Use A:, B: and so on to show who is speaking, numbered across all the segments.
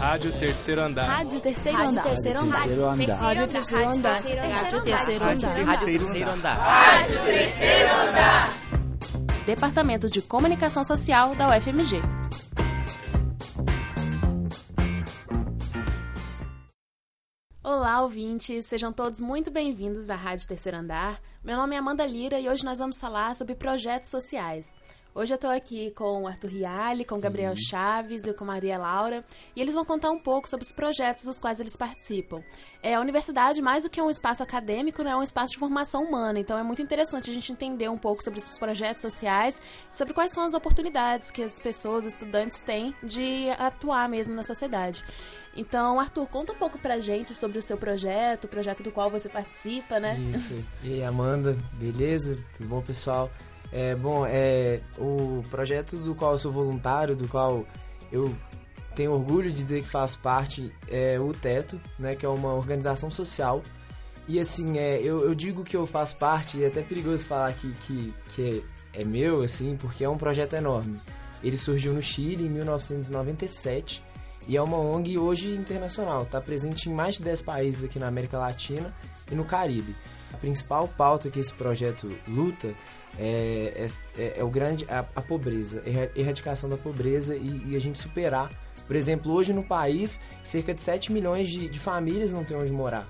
A: Rádio Terceiro Andar.
B: Rádio Terceiro Andar.
C: Terceiro Andar.
B: Rádio Terceiro Andar.
C: Rádio Terceiro Andar.
D: Rádio Terceiro Andar.
E: Rádio Terceiro Andar.
B: Departamento de Comunicação Social da UFMG. Olá, ouvintes! Sejam todos muito bem-vindos à Rádio Terceiro Andar. Meu nome é Amanda Lira e hoje nós vamos falar sobre projetos sociais. Hoje eu estou aqui com o Arthur Riali, com o Gabriel Chaves e com Maria Laura, e eles vão contar um pouco sobre os projetos dos quais eles participam. É, a universidade, mais do que um espaço acadêmico, né, é um espaço de formação humana, então é muito interessante a gente entender um pouco sobre esses projetos sociais, sobre quais são as oportunidades que as pessoas, os estudantes têm de atuar mesmo na sociedade. Então, Arthur, conta um pouco pra gente sobre o seu projeto, o projeto do qual você participa, né?
F: Isso. E aí, Amanda, beleza? Tudo bom, pessoal? É, bom, é, o projeto do qual eu sou voluntário, do qual eu tenho orgulho de dizer que faço parte, é o Teto, né, que é uma organização social. E assim, é, eu, eu digo que eu faço parte, e é até perigoso falar que, que, que é, meu, assim, porque é um projeto enorme. Ele surgiu no Chile em 1997 e é uma ONG hoje internacional, está presente em mais de 10 países aqui na América Latina e no Caribe. A principal pauta que esse projeto luta é, é, é o grande a, a, pobreza, erradicação da pobreza e, e, a gente superar. Por exemplo, hoje no país, cerca de 7 milhões de, de famílias não têm onde morar.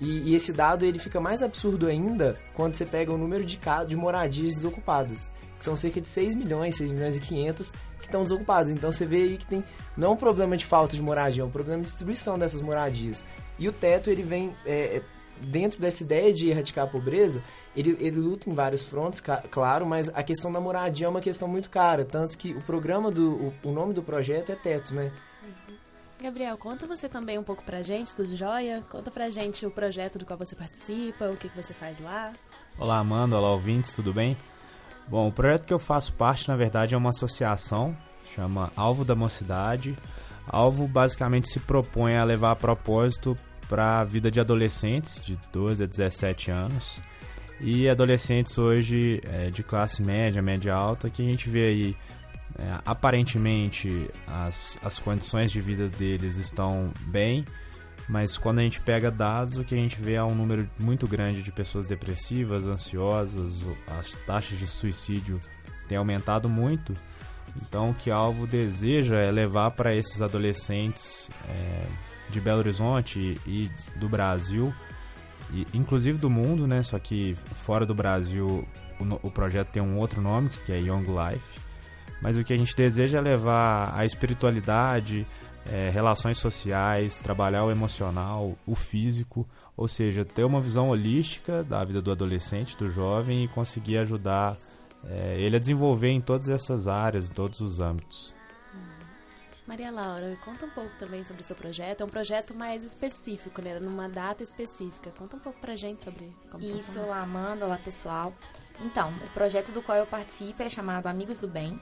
F: E, e, esse dado ele fica mais absurdo ainda quando você pega o número de, de moradias desocupadas, que são cerca de 6 milhões, 6 milhões e 500 que estão desocupados. Então você vê aí que tem não é um problema de falta de moradia, é um problema de distribuição dessas moradias. E o teto ele vem é, dentro dessa ideia de erradicar a pobreza, ele, ele luta em vários frontes, claro, mas a questão da moradia é uma questão muito cara, tanto que o programa do o, o nome do projeto é Teto, né?
B: Uhum. Gabriel, conta você também um pouco pra gente, tudo jóia? Conta pra gente o projeto do qual você participa, o que, que você faz lá.
G: Olá, Amanda, olá, ouvintes, tudo bem? Bom, o projeto que eu faço parte, na verdade, é uma associação, chama Alvo da Mocidade. Alvo basicamente se propõe a levar a propósito para a vida de adolescentes de 12 a 17 anos e adolescentes hoje é, de classe média, média alta, que a gente vê aí é, aparentemente as, as condições de vida deles estão bem, mas quando a gente pega dados, o que a gente vê é um número muito grande de pessoas depressivas, ansiosas, as taxas de suicídio têm aumentado muito. Então, o que Alvo deseja é levar para esses adolescentes é, de Belo Horizonte e, do Brasil, e, inclusive do mundo, né? Só que fora do Brasil o, o projeto tem um outro nome, que é Young Life. Mas o que a gente deseja é levar a espiritualidade, é, relações sociais, trabalhar o emocional, o físico, ou seja, ter uma visão holística da vida do adolescente, do jovem e conseguir ajudar é, ele a desenvolver em todas essas áreas, em todos os âmbitos.
B: Maria Laura, conta um pouco também sobre o seu projeto. É um projeto mais específico, né? Numa data específica. Conta um pouco pra gente sobre como
C: Isso,
B: funciona.
C: olá Amanda, olá pessoal. Então, o projeto do qual eu participo é chamado Amigos do Bem.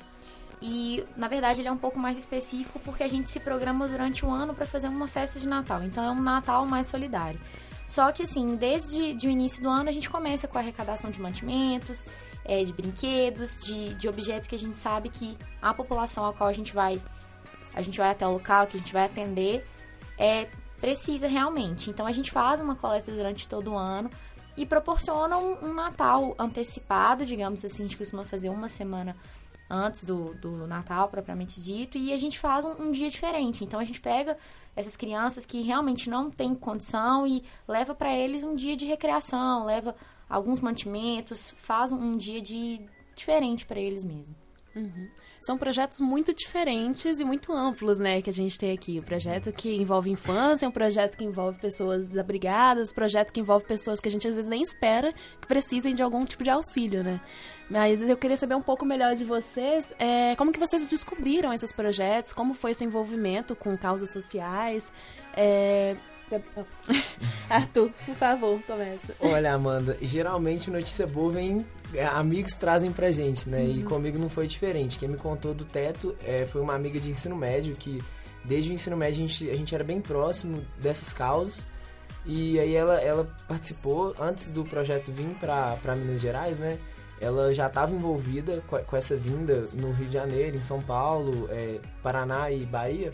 C: E, na verdade, ele é um pouco mais específico porque a gente se programa durante o ano para fazer uma festa de Natal. Então, é um Natal mais solidário. Só que, assim, desde de o início do ano, a gente começa com a arrecadação de mantimentos, é, de brinquedos, de, de objetos que a gente sabe que a população a qual a gente vai a gente vai até o local, que a gente vai atender, é, precisa realmente. Então a gente faz uma coleta durante todo o ano e proporciona um, um Natal antecipado, digamos assim, a gente costuma fazer uma semana antes do, do Natal, propriamente dito, e a gente faz um, um, dia diferente. Então a gente pega essas crianças que realmente não têm condição e leva para eles um dia de recreação, leva alguns mantimentos, faz um, um dia de diferente para eles mesmo.
B: Uhum. São projetos muito diferentes e muito amplos, né, que a gente tem aqui. O projeto que envolve infância, um projeto que envolve pessoas desabrigadas, um projeto que envolve pessoas que a gente às vezes nem espera que precisem de algum tipo de auxílio, né? Mas eu queria saber um pouco melhor de vocês, é, como que vocês descobriram esses projetos, como foi esse envolvimento com causas sociais, é, Arthur, por favor, começa.
F: Olha, Amanda, geralmente notícia boa vem. É, amigos trazem pra gente, né? Uhum. E comigo não foi diferente. Quem me contou do teto é, foi uma amiga de ensino médio que, desde o ensino médio, a gente, a gente era bem próximo dessas causas. E aí ela, ela participou, antes do projeto vir pra, pra Minas Gerais, né? Ela já estava envolvida com, com, essa vinda no Rio de Janeiro, em São Paulo, é, Paraná e Bahia.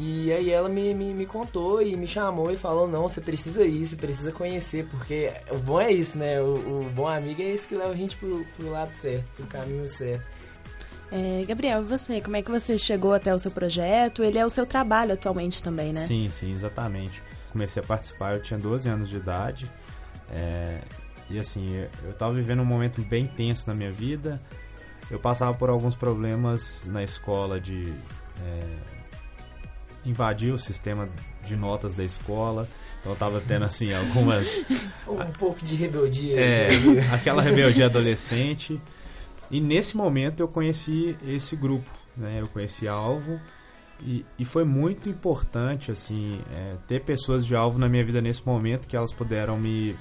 F: E aí ela me, me, me, contou e me chamou e falou, não, você precisa ir, você precisa conhecer, porque o bom é isso, né? O, o bom amigo é esse que leva a gente pro, pro lado certo, pro caminho certo.
B: É, Gabriel, e você? Como é que você chegou até o seu projeto? Ele é o seu trabalho atualmente também, né?
G: Sim, sim, exatamente. Comecei a participar, eu tinha 12 anos de idade. É, e assim, eu estava vivendo um momento bem tenso na minha vida. Eu passava por alguns problemas na escola de é, invadir o sistema de notas da escola. Então eu tava tendo assim algumas.
F: um pouco de rebeldia.
G: É, aquela rebeldia adolescente. E nesse momento eu conheci esse grupo, né? Eu conheci Alvo e, e foi muito importante, assim, é, ter pessoas de Alvo na minha vida nesse momento que elas puderam me,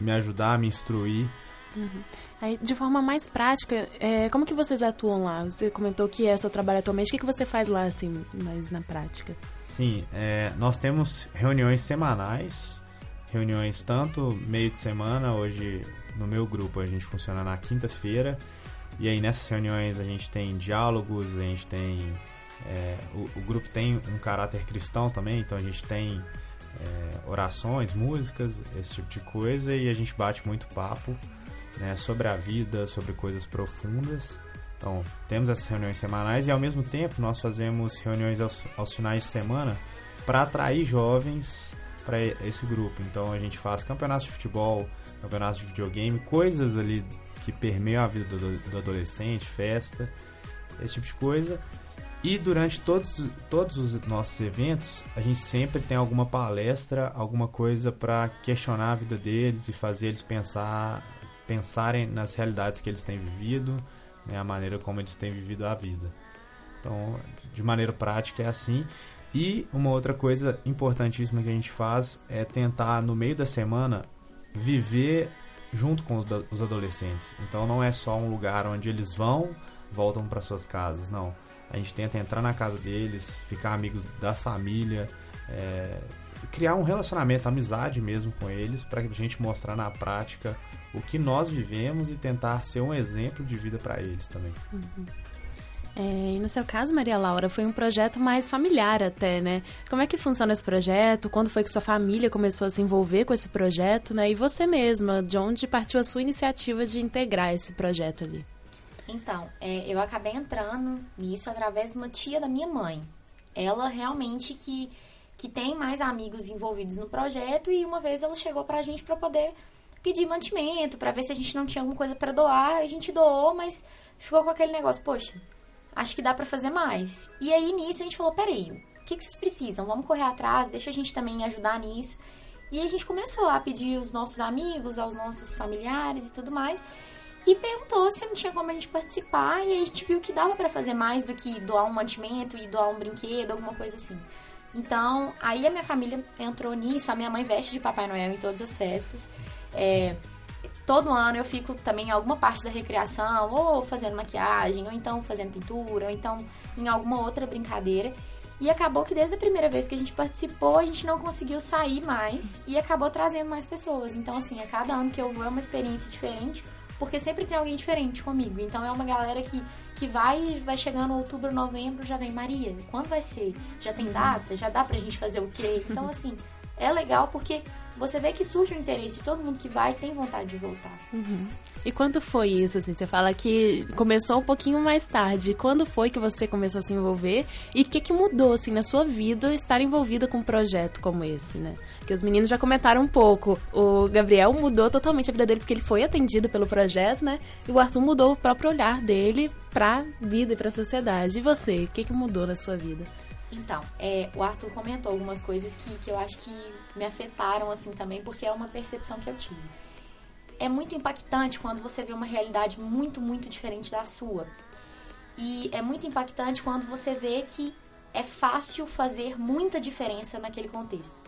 G: me ajudar, me instruir.
B: Uhum. Aí, de forma mais prática, é, como que vocês atuam lá? Você comentou que é seu trabalho atualmente. O que, que você faz lá, assim, mais na prática?
G: Sim, é, nós temos reuniões semanais, reuniões tanto meio de semana, hoje no meu grupo a gente funciona na quinta-feira, e aí nessas reuniões a gente tem diálogos, a gente tem. É, o, o, grupo tem um caráter cristão também, então a gente tem é, orações, músicas, esse tipo de coisa, e a gente bate muito papo né, sobre a vida, sobre coisas profundas. Então, temos essas reuniões semanais e ao mesmo tempo nós fazemos reuniões aos, aos finais de semana para atrair jovens para esse grupo. Então, a gente faz campeonatos de futebol, campeonatos de videogame, coisas ali que permeiam a vida do, do adolescente, festa, esse tipo de coisa. E durante todos, todos os nossos eventos, a gente sempre tem alguma palestra, alguma coisa para questionar a vida deles e fazer eles pensar, pensarem nas realidades que eles têm vivido, né, a maneira como eles têm vivido a vida. Então, de maneira prática é assim. E uma outra coisa importantíssima que a gente faz é tentar, no meio da semana, viver junto com os, adolescentes. Então não é só um lugar onde eles vão, voltam para suas casas, não. A gente tenta entrar na casa deles, ficar amigos da família, é, criar um relacionamento, amizade mesmo com eles, para a gente mostrar na prática o que nós vivemos e tentar ser um exemplo de vida para eles também.
B: Uhum. É, e no seu caso, Maria Laura, foi um projeto mais familiar até, né? Como é que funciona esse projeto? Quando foi que sua família começou a se envolver com esse projeto, né? E você mesma, de onde partiu a sua iniciativa de integrar esse projeto ali?
C: Então, é, eu acabei entrando nisso através de uma tia da minha mãe. Ela realmente que, que tem mais amigos envolvidos no projeto e uma vez ela chegou pra gente para poder pedir mantimento, para ver se a gente não tinha alguma coisa para doar. A gente doou, mas ficou com aquele negócio, poxa, acho que dá para fazer mais. E aí nisso a gente falou, peraí, o que, que vocês precisam? Vamos correr atrás, deixa a gente também ajudar nisso. E a gente começou a pedir aos nossos amigos, aos nossos familiares e tudo mais. E perguntou se não tinha como a gente participar. E a gente viu que dava para fazer mais do que doar um mantimento e doar um brinquedo, alguma coisa assim. Então, aí a minha família entrou nisso. A minha mãe veste de Papai Noel em todas as festas. É, todo ano eu fico também em alguma parte da recreação, ou fazendo maquiagem, ou então fazendo pintura, ou então em alguma outra brincadeira. E acabou que desde a primeira vez que a gente participou, a gente não conseguiu sair mais e acabou trazendo mais pessoas. Então, assim, a cada ano que eu vou é uma experiência diferente, porque sempre tem alguém diferente comigo. Então, é uma galera que, que vai vai chegando outubro, novembro, já vem Maria. Quando vai ser? Já tem data? Já dá pra gente fazer o quê? Então, assim, é legal porque você vê que surge o interesse de todo mundo que vai tem vontade de voltar.
B: Uhum. E quando foi isso, assim? Você fala que começou um pouquinho mais tarde. Quando foi que você começou a se envolver? E o que, que mudou, assim, na sua vida estar envolvida com um projeto como esse, né? Que os meninos já comentaram um pouco. O Gabriel mudou totalmente a vida dele porque ele foi atendido pelo projeto, né? E o Arthur mudou o próprio olhar dele pra vida e pra sociedade. E você? O que, que mudou na sua vida?
C: Então, é, o Arthur comentou algumas coisas que, que eu acho que me afetaram assim também, porque é uma percepção que eu tive. É muito impactante quando você vê uma realidade muito, muito diferente da sua. E é muito impactante quando você vê que é fácil fazer muita diferença naquele contexto.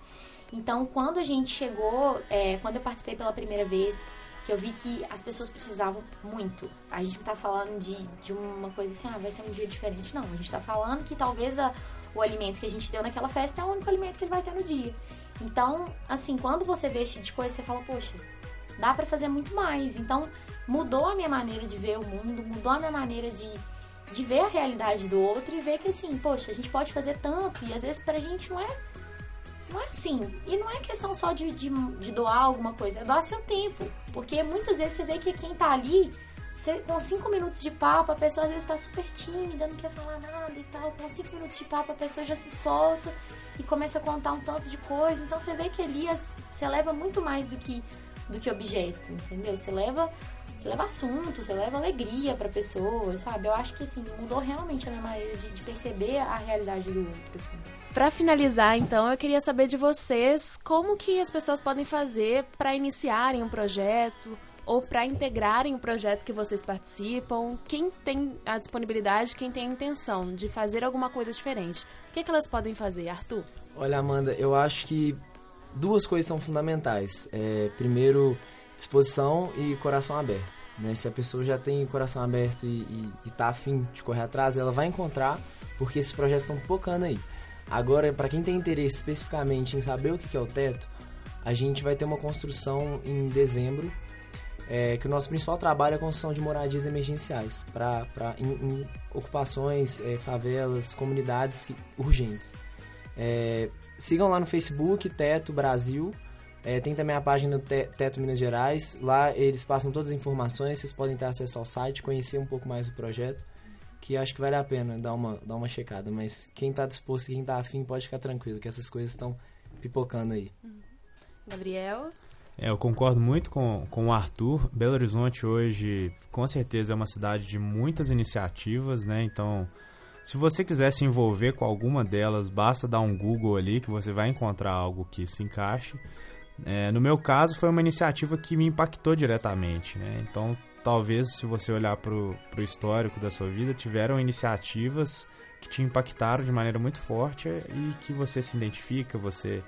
C: Então, quando a gente chegou, é, quando eu participei pela primeira vez, que eu vi que as pessoas precisavam muito. A gente não tá falando de, de uma coisa assim, ah, vai ser um dia diferente. Não, a gente tá falando que talvez a, o alimento que a gente deu naquela festa é o único alimento que ele vai ter no dia. Então, assim, quando você vê esse tipo de coisa, você fala, poxa, dá para fazer muito mais. Então, mudou a minha maneira de ver o mundo, mudou a minha maneira de, de ver a realidade do outro e ver que assim, poxa, a gente pode fazer tanto e às vezes pra gente não é não é assim. E não é questão só de, de, de doar alguma coisa, é doar seu tempo. Porque muitas vezes você vê que quem tá ali, com cinco minutos de papo, a pessoa às vezes tá super tímida, não quer falar nada e tal. Com cinco minutos de papo, a pessoa já se solta e começa a contar um tanto de coisa. Então você vê que ali você leva muito mais do que, do que objeto, entendeu? Você leva você leva assunto, você leva alegria pra pessoa, sabe? Eu acho que, assim, mudou realmente a minha maneira de, de perceber a realidade do outro, assim.
B: Para finalizar, então, eu queria saber de vocês como que as pessoas podem fazer para iniciarem um projeto ou para integrarem o projeto que vocês participam. Quem tem a disponibilidade, quem tem a intenção de fazer alguma coisa diferente. O que, é que elas podem fazer, Arthur?
F: Olha, Amanda, eu acho que duas coisas são fundamentais. É, primeiro, disposição e coração aberto. Né? Se a pessoa já tem coração aberto e, está afim de correr atrás, ela vai encontrar, porque esses projetos estão focando aí. Agora, para quem tem interesse especificamente em saber o que é o teto, a gente vai ter uma construção em dezembro, é, que o nosso principal trabalho é a construção de moradias emergenciais para em, em, ocupações, é, favelas, comunidades que, urgentes. É, sigam lá no Facebook, Teto Brasil, é, tem também a página Teto Minas Gerais. Lá eles passam todas as informações. Vocês podem ter acesso ao site, conhecer um pouco mais do projeto. Que acho que vale a pena dar uma, dar uma checada. Mas quem está disposto quem está afim pode ficar tranquilo, que essas coisas estão pipocando aí.
B: Gabriel?
G: É, eu concordo muito com, com o Arthur. Belo Horizonte hoje, com certeza, é uma cidade de muitas iniciativas, né? Então, se você quiser se envolver com alguma delas, basta dar um Google ali que você vai encontrar algo que se encaixe. É, no meu caso, foi uma iniciativa que me impactou diretamente. Né? Então, talvez, se você olhar para o histórico da sua vida, tiveram iniciativas que te impactaram de maneira muito forte e que você se identifica, você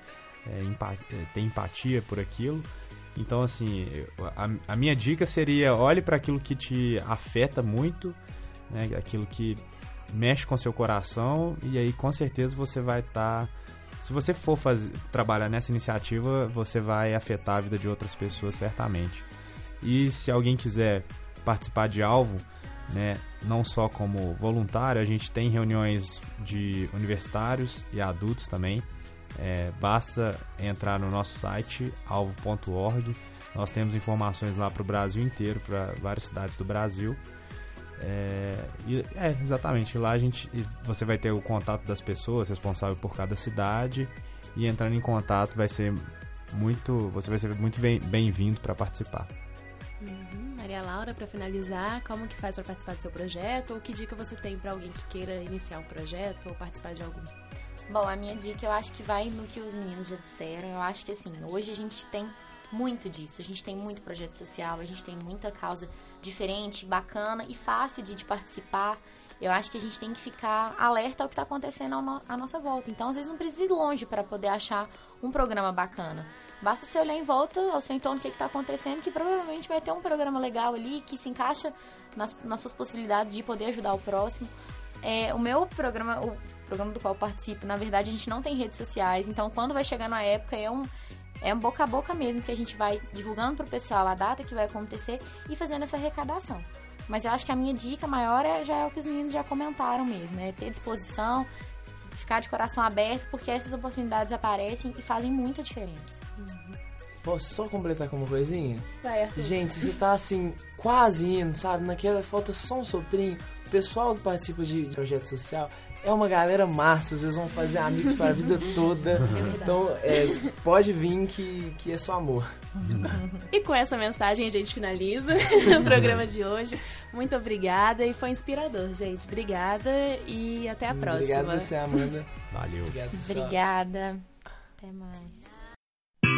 G: é, empa é, tem empatia por aquilo. Então, assim, a, a minha dica seria olhe para aquilo que te afeta muito, né? aquilo que mexe com seu coração, e aí com certeza você vai estar. Tá se você for fazer, trabalhar nessa iniciativa, você vai afetar a vida de outras pessoas certamente. E se alguém quiser participar de alvo, né, não só como voluntário, a gente tem reuniões de universitários e adultos também. É, basta entrar no nosso site alvo.org. Nós temos informações lá para o Brasil inteiro, para várias cidades do Brasil. É, é, exatamente. Lá a gente, você vai ter o contato das pessoas responsáveis por cada cidade e entrando em contato vai ser muito, você vai ser muito bem-vindo para participar.
B: Uhum. Maria Laura, para finalizar, como que faz para participar do seu projeto ou que dica você tem para alguém que queira iniciar um projeto ou participar de algum?
C: Bom, a minha dica eu acho que vai no que os meninos já disseram. Eu acho que assim, hoje a gente tem muito disso. A gente tem muito projeto social, a gente tem muita causa diferente, bacana e fácil de, de participar. Eu acho que a gente tem que ficar alerta ao que está acontecendo à nossa volta. Então, às vezes, não precisa ir longe para poder achar um programa bacana. Basta você olhar em volta ao seu entorno o que está acontecendo, que provavelmente vai ter um programa legal ali que se encaixa nas, nas suas possibilidades de poder ajudar o próximo. É, o meu programa, o programa do qual eu participo, na verdade, a gente não tem redes sociais. Então, quando vai chegando a época, é um é um boca a boca mesmo que a gente vai divulgando pro pessoal a data que vai acontecer e fazendo essa arrecadação. Mas eu acho que a minha dica maior é, já é o que os meninos já comentaram mesmo, é ter disposição, ficar de coração aberto, porque essas oportunidades aparecem e fazem muita diferença.
F: Posso só completar com uma coisinha?
B: Vai, Arthur.
F: Gente, você tá assim, quase indo, sabe? Naquela falta só um soprinho. O pessoal que participa de projeto social é uma galera massa, vocês vão fazer amigos para a vida toda. É então, é, pode vir que, que é só amor.
B: E com essa mensagem a gente finaliza o programa de hoje. Muito obrigada e foi inspirador, gente. Obrigada e até a próxima.
F: Obrigado você, Amanda.
G: Valeu.
C: Obrigado, Obrigada. Até mais.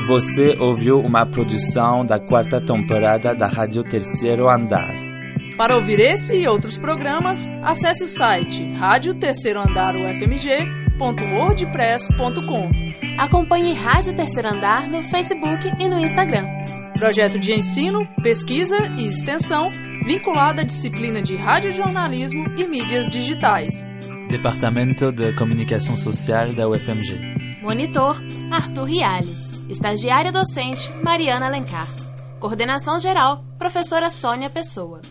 A: Você ouviu uma produção da quarta temporada da Rádio Terceiro Andar.
D: Para ouvir esse e outros programas, acesse o site rádio terceiro andar ufmg.wordpress.com.
B: Acompanhe Rádio Terceiro Andar no Facebook e no Instagram.
D: Projeto de ensino, pesquisa e extensão vinculado à disciplina de radiojornalismo e mídias digitais.
A: Departamento de Comunicação Social da UFMG.
B: Monitor Arthur Riale. Estagiária docente Mariana Alencar. Coordenação geral, professora Sônia Pessoa.